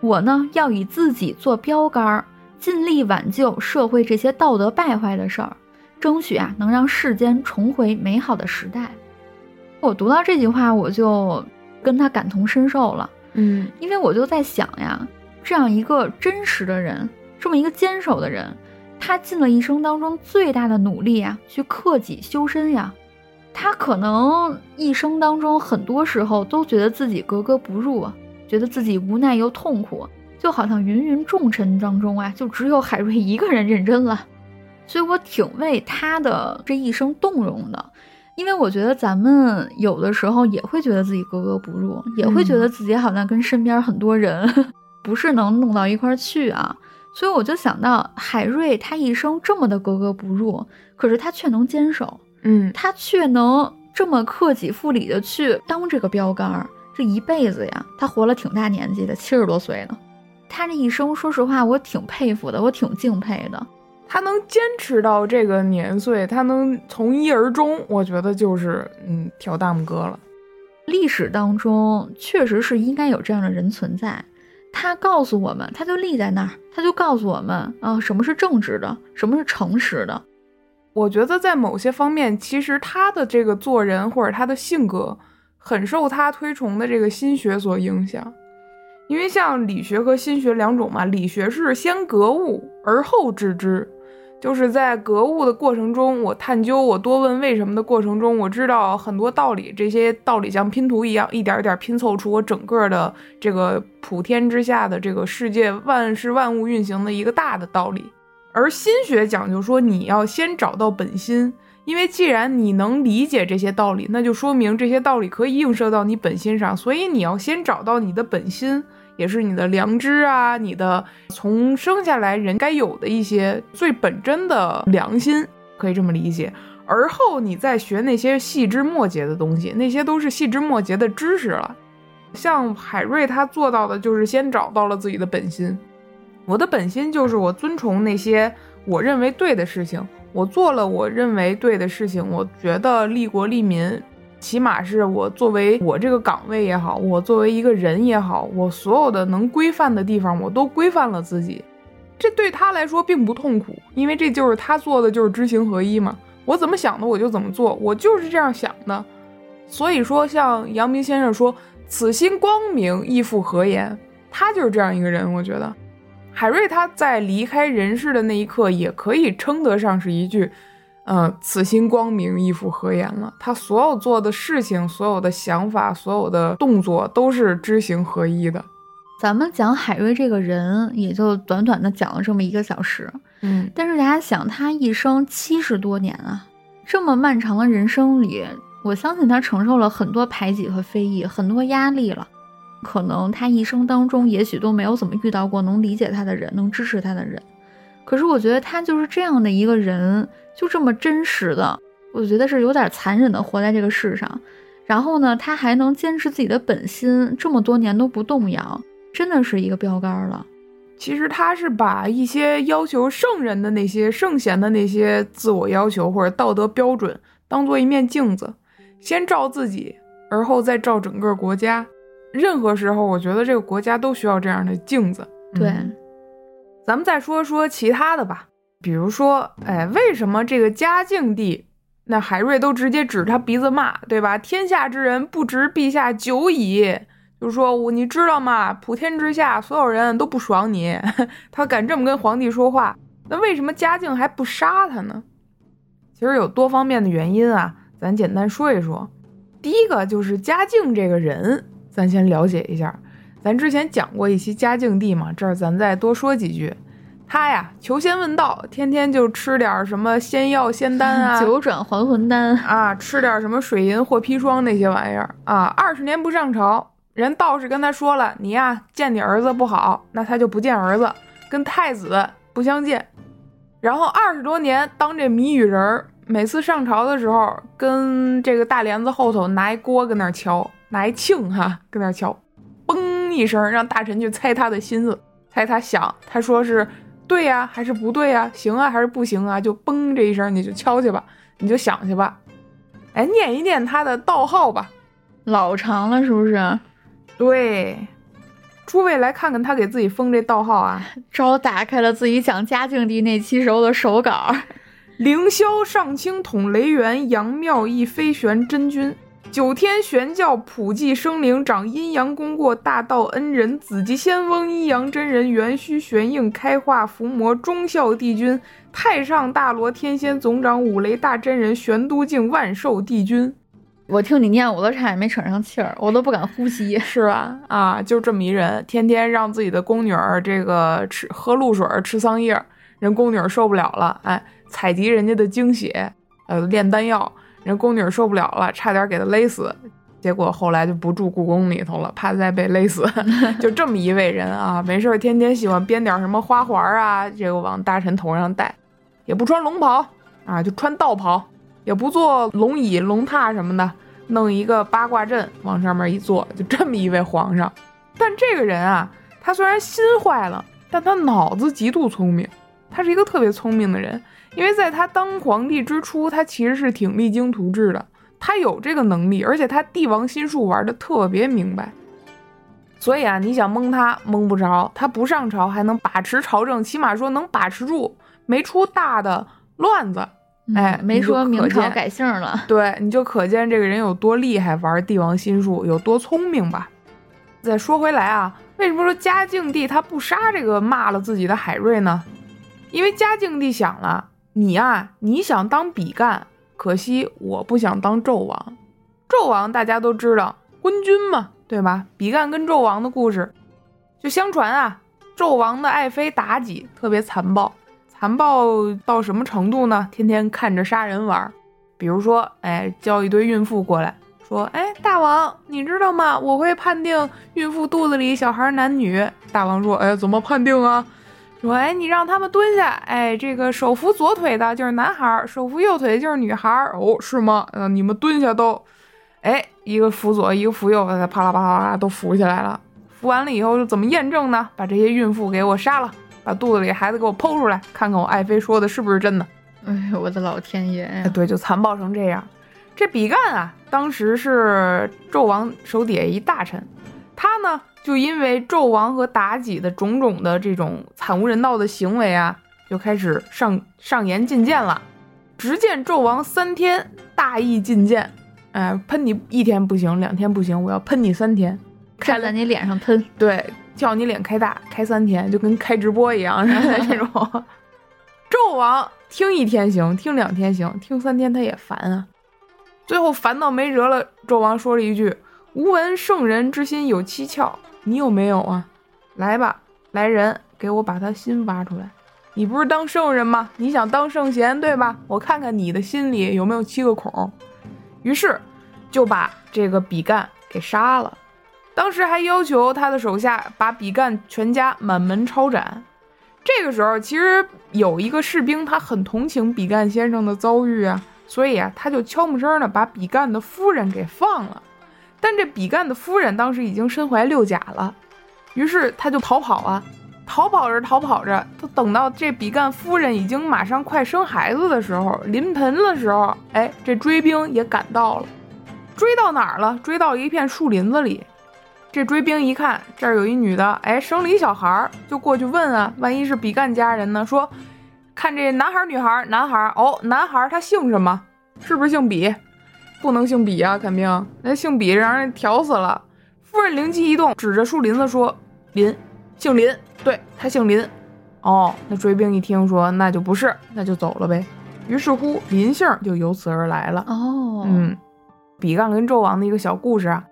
我呢，要以自己做标杆，尽力挽救社会这些道德败坏的事儿，争取啊，能让世间重回美好的时代。我读到这句话，我就跟他感同身受了。嗯，因为我就在想呀，这样一个真实的人。这么一个坚守的人，他尽了一生当中最大的努力啊，去克己修身呀。他可能一生当中很多时候都觉得自己格格不入，觉得自己无奈又痛苦，就好像芸芸众臣当中啊，就只有海瑞一个人认真了。所以我挺为他的这一生动容的，因为我觉得咱们有的时候也会觉得自己格格不入，也会觉得自己好像跟身边很多人 不是能弄到一块儿去啊。所以我就想到海瑞，他一生这么的格格不入，可是他却能坚守。嗯，他却能这么克己复礼的去当这个标杆儿，这一辈子呀，他活了挺大年纪的，七十多岁了。他这一生，说实话，我挺佩服的，我挺敬佩的。他能坚持到这个年岁，他能从一而终，我觉得就是嗯，挑大拇哥了。历史当中确实是应该有这样的人存在。他告诉我们，他就立在那儿，他就告诉我们啊，什么是正直的，什么是诚实的。我觉得在某些方面，其实他的这个做人或者他的性格，很受他推崇的这个心学所影响。因为像理学和心学两种嘛，理学是先格物而后知之，就是在格物的过程中，我探究，我多问为什么的过程中，我知道很多道理，这些道理像拼图一样，一点一点拼凑出我整个的这个普天之下的这个世界万事万物运行的一个大的道理。而心学讲究说，你要先找到本心，因为既然你能理解这些道理，那就说明这些道理可以映射到你本心上。所以你要先找到你的本心，也是你的良知啊，你的从生下来人该有的一些最本真的良心，可以这么理解。而后你再学那些细枝末节的东西，那些都是细枝末节的知识了。像海瑞他做到的就是先找到了自己的本心。我的本心就是我尊崇那些我认为对的事情，我做了我认为对的事情，我觉得利国利民，起码是我作为我这个岗位也好，我作为一个人也好，我所有的能规范的地方我都规范了自己，这对他来说并不痛苦，因为这就是他做的就是知行合一嘛。我怎么想的我就怎么做，我就是这样想的。所以说，像阳明先生说“此心光明，亦复何言”，他就是这样一个人，我觉得。海瑞他在离开人世的那一刻，也可以称得上是一句，呃，此心光明，亦复何言了。他所有做的事情，所有的想法，所有的动作，都是知行合一的。咱们讲海瑞这个人，也就短短的讲了这么一个小时，嗯，但是大家想，他一生七十多年啊，这么漫长的人生里，我相信他承受了很多排挤和非议，很多压力了。可能他一生当中，也许都没有怎么遇到过能理解他的人，能支持他的人。可是我觉得他就是这样的一个人，就这么真实的，我觉得是有点残忍的活在这个世上。然后呢，他还能坚持自己的本心，这么多年都不动摇，真的是一个标杆了。其实他是把一些要求圣人的那些圣贤的那些自我要求或者道德标准，当做一面镜子，先照自己，而后再照整个国家。任何时候，我觉得这个国家都需要这样的镜子。对，咱们再说说其他的吧，比如说，哎，为什么这个嘉靖帝那海瑞都直接指他鼻子骂，对吧？天下之人不值陛下久矣，就说我你知道吗？普天之下所有人都不爽你，他敢这么跟皇帝说话，那为什么嘉靖还不杀他呢？其实有多方面的原因啊，咱简单说一说。第一个就是嘉靖这个人。咱先了解一下，咱之前讲过一期嘉靖帝嘛，这儿咱再多说几句。他呀，求仙问道，天天就吃点什么仙药仙丹啊，九转还魂丹啊，吃点什么水银或砒霜那些玩意儿啊。二十年不上朝，人道士跟他说了，你呀见你儿子不好，那他就不见儿子，跟太子不相见。然后二十多年当这谜语人儿，每次上朝的时候，跟这个大帘子后头拿一锅跟那敲。拿一磬哈，跟那敲，嘣一声，让大臣去猜他的心思，猜他想，他说是对呀，还是不对呀？行啊，还是不行啊？就嘣这一声，你就敲去吧，你就想去吧。哎，念一念他的道号吧，老长了是不是？对，诸位来看看他给自己封这道号啊。招打开了自己讲嘉靖帝那期时候的手稿：凌霄上清统雷元杨妙义飞旋真君。九天玄教普济生灵长阴阳功过大道恩人紫极仙翁阴阳真人元虚玄应开化伏魔忠孝帝君太上大罗天仙总长五雷大真人玄都境万寿帝君。我听你念，我都差点没喘上气儿，我都不敢呼吸，是吧？啊，就这么一人，天天让自己的宫女儿这个吃喝露水，吃桑叶，人宫女儿受不了了，哎，采集人家的精血，呃，炼丹药。人宫女受不了了，差点给他勒死，结果后来就不住故宫里头了，怕再被勒死。就这么一位人啊，没事天天喜欢编点什么花环啊，这个往大臣头上戴，也不穿龙袍啊，就穿道袍，也不坐龙椅龙榻什么的，弄一个八卦阵往上面一坐，就这么一位皇上。但这个人啊，他虽然心坏了，但他脑子极度聪明，他是一个特别聪明的人。因为在他当皇帝之初，他其实是挺励精图治的，他有这个能力，而且他帝王心术玩的特别明白。所以啊，你想蒙他蒙不着，他不上朝还能把持朝政，起码说能把持住，没出大的乱子。哎，没说明朝改姓了，对，你就可见这个人有多厉害，玩帝王心术有多聪明吧。再说回来啊，为什么说嘉靖帝他不杀这个骂了自己的海瑞呢？因为嘉靖帝想了。你啊，你想当比干，可惜我不想当纣王。纣王大家都知道，昏君嘛，对吧？比干跟纣王的故事，就相传啊，纣王的爱妃妲己特别残暴，残暴到什么程度呢？天天看着杀人玩。比如说，哎，叫一堆孕妇过来说，哎，大王，你知道吗？我会判定孕妇肚子里小孩男女。大王说，哎，怎么判定啊？说，哎，你让他们蹲下，哎，这个手扶左腿的就是男孩，手扶右腿的就是女孩。哦，是吗？嗯，你们蹲下都，哎，一个扶左，一个扶右，啪啦啪啦啪啦都扶起来了。扶完了以后，怎么验证呢？把这些孕妇给我杀了，把肚子里孩子给我剖出来，看看我爱妃说的是不是真的。哎呦，我的老天爷呀！对，就残暴成这样。这比干啊，当时是纣王手底下一大臣，他呢。就因为纣王和妲己的种种的这种惨无人道的行为啊，就开始上上言进谏了。只见纣王三天，大义进谏，哎，喷你一天不行，两天不行，我要喷你三天，站在你脸上喷，对，叫你脸开大，开三天，就跟开直播一样，这种。纣王听一天行，听两天行，听三天他也烦啊。最后烦到没辙了，纣王说了一句：“吾闻圣人之心有七窍。”你有没有啊？来吧，来人，给我把他心挖出来。你不是当圣人吗？你想当圣贤对吧？我看看你的心里有没有七个孔。于是就把这个比干给杀了。当时还要求他的手下把比干全家满门抄斩。这个时候其实有一个士兵，他很同情比干先生的遭遇啊，所以啊，他就悄没声的把比干的夫人给放了。但这比干的夫人当时已经身怀六甲了，于是他就逃跑啊，逃跑着逃跑着，他等到这比干夫人已经马上快生孩子的时候，临盆的时候，哎，这追兵也赶到了，追到哪儿了？追到一片树林子里。这追兵一看这儿有一女的，哎，生了一小孩儿，就过去问啊，万一是比干家人呢？说看这男孩女孩，男孩哦，男孩他姓什么？是不是姓比？不能姓比啊，肯定那姓比让人挑死了。夫人灵机一动，指着树林子说：“林，姓林，对他姓林。”哦，那追兵一听说，那就不是，那就走了呗。于是乎，林姓就由此而来了。哦，嗯，比干跟纣王的一个小故事啊。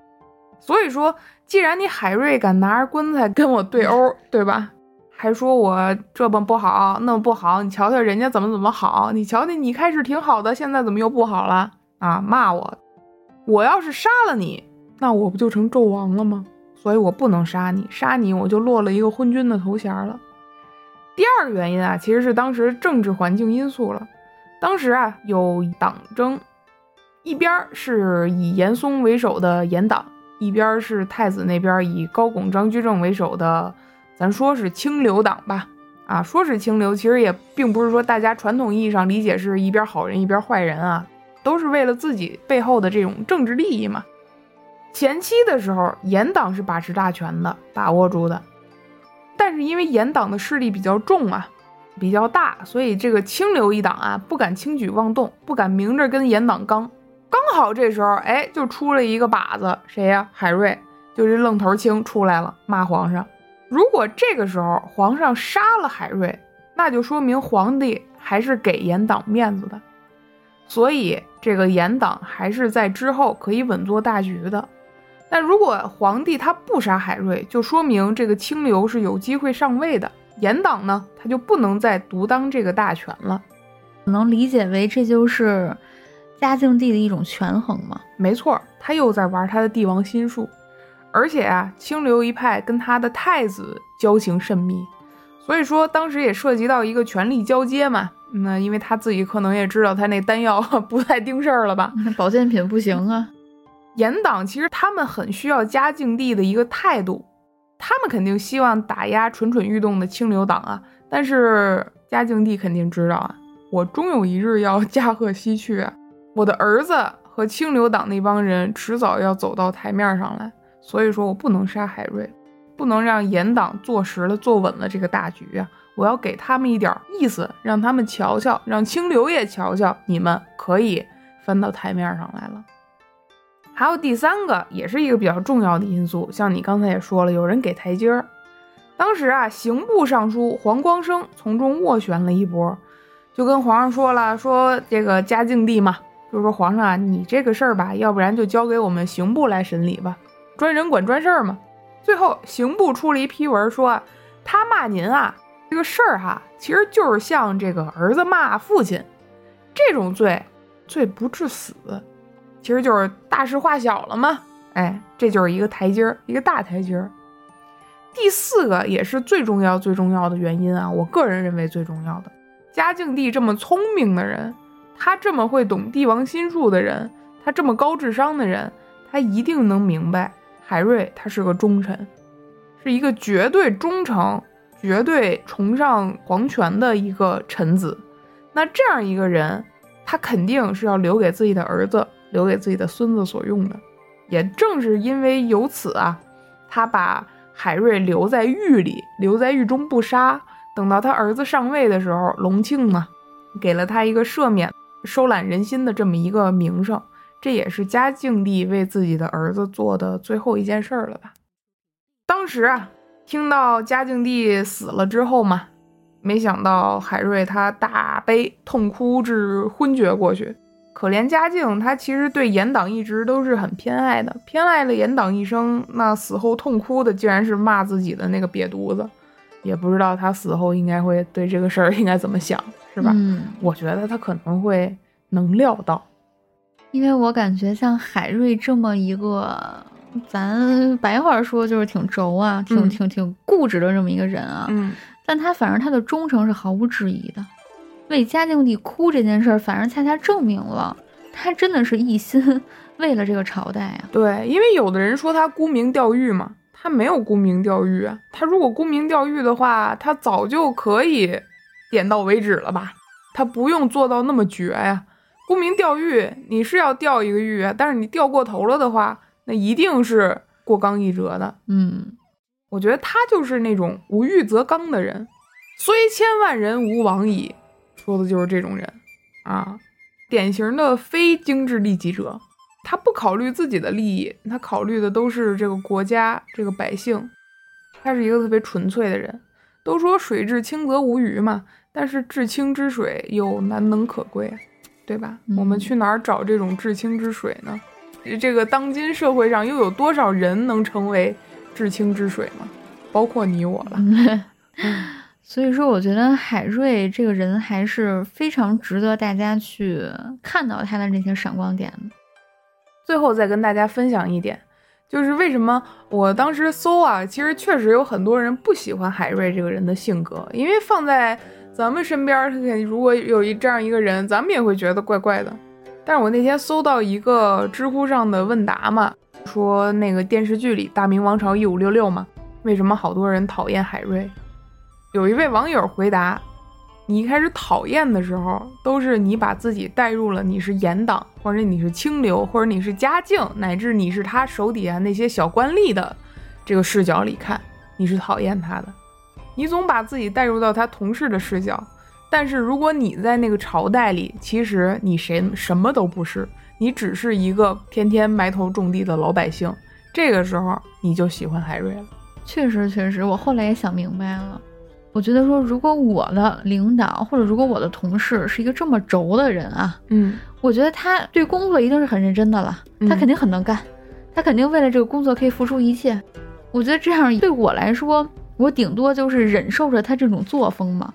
所以说，既然你海瑞敢拿着棺材跟我对殴，对吧？还说我这么不好，那么不好，你瞧瞧人家怎么怎么好，你瞧瞧你开始挺好的，现在怎么又不好了？啊！骂我，我要是杀了你，那我不就成纣王了吗？所以我不能杀你，杀你我就落了一个昏君的头衔了。第二个原因啊，其实是当时政治环境因素了。当时啊，有党争，一边是以严嵩为首的严党，一边是太子那边以高拱、张居正为首的，咱说是清流党吧。啊，说是清流，其实也并不是说大家传统意义上理解是一边好人一边坏人啊。都是为了自己背后的这种政治利益嘛。前期的时候，严党是把持大权的，把握住的。但是因为严党的势力比较重啊，比较大，所以这个清流一党啊，不敢轻举妄动，不敢明着跟严党刚。刚好这时候，哎，就出了一个靶子，谁呀？海瑞，就这愣头青出来了，骂皇上。如果这个时候皇上杀了海瑞，那就说明皇帝还是给严党面子的，所以这个严党还是在之后可以稳坐大局的。但如果皇帝他不杀海瑞，就说明这个清流是有机会上位的，严党呢，他就不能再独当这个大权了。能理解为这就是嘉靖帝的一种权衡吗？没错，他又在玩他的帝王心术，而且啊，清流一派跟他的太子交情甚密，所以说当时也涉及到一个权力交接嘛。那因为他自己可能也知道他那丹药 不太盯事儿了吧，保健品不行啊。严党其实他们很需要嘉靖帝的一个态度，他们肯定希望打压蠢蠢欲动的清流党啊。但是嘉靖帝肯定知道啊，我终有一日要驾鹤西去啊，我的儿子和清流党那帮人迟早要走到台面上来，所以说我不能杀海瑞，不能让严党坐实了、坐稳了这个大局啊！我要给他们一点意思，让他们瞧瞧，让清流也瞧瞧，你们可以翻到台面上来了。还有第三个，也是一个比较重要的因素，像你刚才也说了，有人给台阶儿。当时啊，刑部尚书黄光升从中斡旋了一波，就跟皇上说了，说这个嘉靖帝嘛，就说皇上啊，你这个事儿吧，要不然就交给我们刑部来审理吧，专人管专事儿嘛。最后刑部出了一批文，说他骂您啊，这个事儿哈，其实就是像这个儿子骂父亲这种罪，罪不至死。其实就是大事化小了嘛，哎，这就是一个台阶儿，一个大台阶儿。第四个也是最重要、最重要的原因啊，我个人认为最重要的，嘉靖帝这么聪明的人，他这么会懂帝王心术的人，他这么高智商的人，他一定能明白海瑞他是个忠臣，是一个绝对忠诚、绝对崇尚皇权的一个臣子。那这样一个人，他肯定是要留给自己的儿子。留给自己的孙子所用的，也正是因为由此啊，他把海瑞留在狱里，留在狱中不杀。等到他儿子上位的时候，隆庆嘛，给了他一个赦免、收揽人心的这么一个名声。这也是嘉靖帝为自己的儿子做的最后一件事儿了吧？当时啊，听到嘉靖帝死了之后嘛，没想到海瑞他大悲痛哭至昏厥过去。可怜嘉靖，他其实对严党一直都是很偏爱的，偏爱了严党一生。那死后痛哭的，竟然是骂自己的那个瘪犊子，也不知道他死后应该会对这个事儿应该怎么想，是吧？嗯，我觉得他可能会能料到，因为我感觉像海瑞这么一个，咱白话说就是挺轴啊，挺挺挺固执的这么一个人啊，嗯，但他反正他的忠诚是毫无质疑的。为嘉靖帝哭这件事儿，反而恰恰证明了他真的是一心为了这个朝代啊。对，因为有的人说他沽名钓誉嘛，他没有沽名钓誉啊。他如果沽名钓誉的话，他早就可以点到为止了吧？他不用做到那么绝呀。沽名钓誉，你是要钓一个誉，但是你钓过头了的话，那一定是过刚易折的。嗯，我觉得他就是那种无欲则刚的人，虽千万人吾往矣。说的就是这种人，啊，典型的非精致利己者，他不考虑自己的利益，他考虑的都是这个国家、这个百姓。他是一个特别纯粹的人。都说水至清则无鱼嘛，但是至清之水又难能可贵，对吧？我们去哪儿找这种至清之水呢？这个当今社会上又有多少人能成为至清之水吗？包括你我了。所以说，我觉得海瑞这个人还是非常值得大家去看到他的这些闪光点的。最后再跟大家分享一点，就是为什么我当时搜啊，其实确实有很多人不喜欢海瑞这个人的性格，因为放在咱们身边，如果有一这样一个人，咱们也会觉得怪怪的。但是我那天搜到一个知乎上的问答嘛，说那个电视剧里《大明王朝一五六六》嘛，为什么好多人讨厌海瑞？有一位网友回答：“你一开始讨厌的时候，都是你把自己带入了你是严党，或者你是清流，或者你是嘉靖，乃至你是他手底下那些小官吏的这个视角里看，你是讨厌他的。你总把自己带入到他同事的视角，但是如果你在那个朝代里，其实你谁什么都不是，你只是一个天天埋头种地的老百姓，这个时候你就喜欢海瑞了。确实，确实，我后来也想明白了。我觉得说，如果我的领导或者如果我的同事是一个这么轴的人啊，嗯，我觉得他对工作一定是很认真的了，他肯定很能干，他肯定为了这个工作可以付出一切。我觉得这样对我来说，我顶多就是忍受着他这种作风嘛。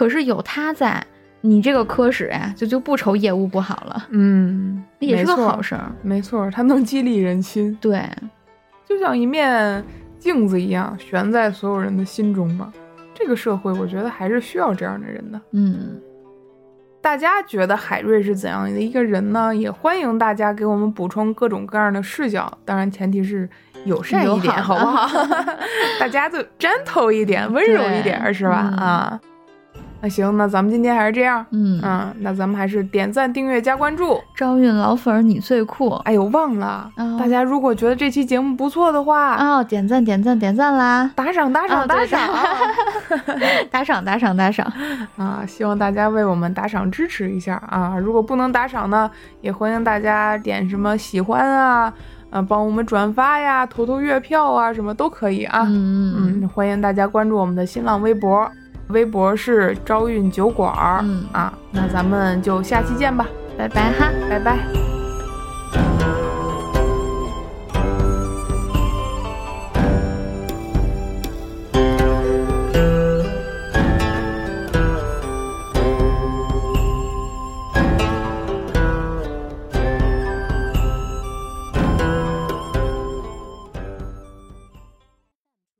可是有他在。你这个科室呀，就就不愁业务不好了，嗯，也是个好事儿，没错，它能激励人心，对，就像一面镜子一样，悬在所有人的心中嘛。这个社会，我觉得还是需要这样的人的，嗯。大家觉得海瑞是怎样的一个人呢？也欢迎大家给我们补充各种各样的视角，当然前提是友善一点，好不好？大家就 gentle 一点，温柔一点，是吧？啊。那行，那咱们今天还是这样，嗯嗯，那咱们还是点赞、订阅、加关注。招运老粉，你最酷！哎呦，忘了，大家如果觉得这期节目不错的话，啊，点赞、点赞、点赞啦！打赏、打赏、打赏，打赏、打赏、打赏啊！希望大家为我们打赏支持一下啊！如果不能打赏呢，也欢迎大家点什么喜欢啊，啊，帮我们转发呀，投投月票啊，什么都可以啊。嗯嗯，欢迎大家关注我们的新浪微博。微博是招运酒馆。嗯，啊，那咱们就下期见吧。拜拜，哈，拜拜。